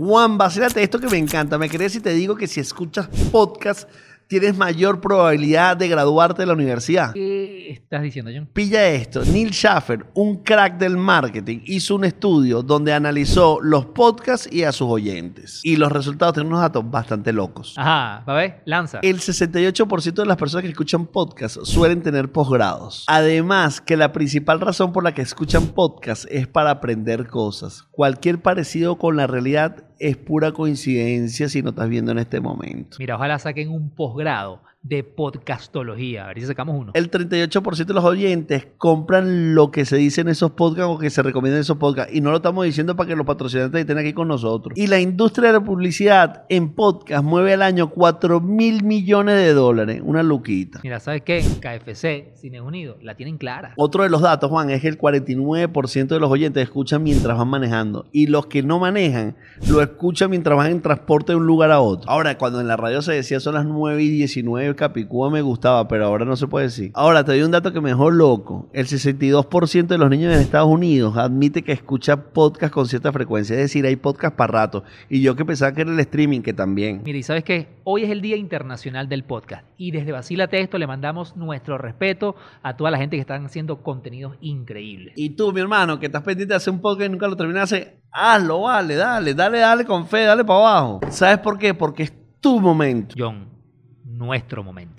Juan, vacílate esto que me encanta. Me crees si te digo que si escuchas podcast tienes mayor probabilidad de graduarte de la universidad. ¿Qué estás diciendo, John? Pilla esto, Neil Schaffer, un crack del marketing, hizo un estudio donde analizó los podcasts y a sus oyentes. Y los resultados tienen unos datos bastante locos. Ajá, ¿va a ver? Lanza. El 68% de las personas que escuchan podcasts suelen tener posgrados. Además, que la principal razón por la que escuchan podcasts es para aprender cosas. Cualquier parecido con la realidad es pura coincidencia si no estás viendo en este momento. Mira, ojalá saquen un posgrado grado de podcastología. A ver si sacamos uno. El 38% de los oyentes compran lo que se dice en esos podcasts o que se recomiendan en esos podcasts. Y no lo estamos diciendo para que los patrocinantes estén aquí con nosotros. Y la industria de la publicidad en podcast mueve al año 4 mil millones de dólares. Una luquita. Mira, ¿sabes qué? KFC, Cine Unido, la tienen clara. Otro de los datos, Juan, es que el 49% de los oyentes escuchan mientras van manejando. Y los que no manejan, lo escuchan mientras van en transporte de un lugar a otro. Ahora, cuando en la radio se decía son las 9 y 19, Capicúa me gustaba, pero ahora no se puede decir. Ahora, te doy un dato que me dejó loco. El 62% de los niños en Estados Unidos admite que escucha podcast con cierta frecuencia. Es decir, hay podcast para rato. Y yo que pensaba que era el streaming, que también. Mira, y sabes qué? Hoy es el Día Internacional del Podcast. Y desde Vacílate esto le mandamos nuestro respeto a toda la gente que están haciendo contenidos increíbles. Y tú, mi hermano, que estás pendiente de hacer un podcast y nunca lo terminaste, hazlo, vale, dale, dale, dale con fe, dale para abajo. ¿Sabes por qué? Porque es tu momento. John, nuestro momento.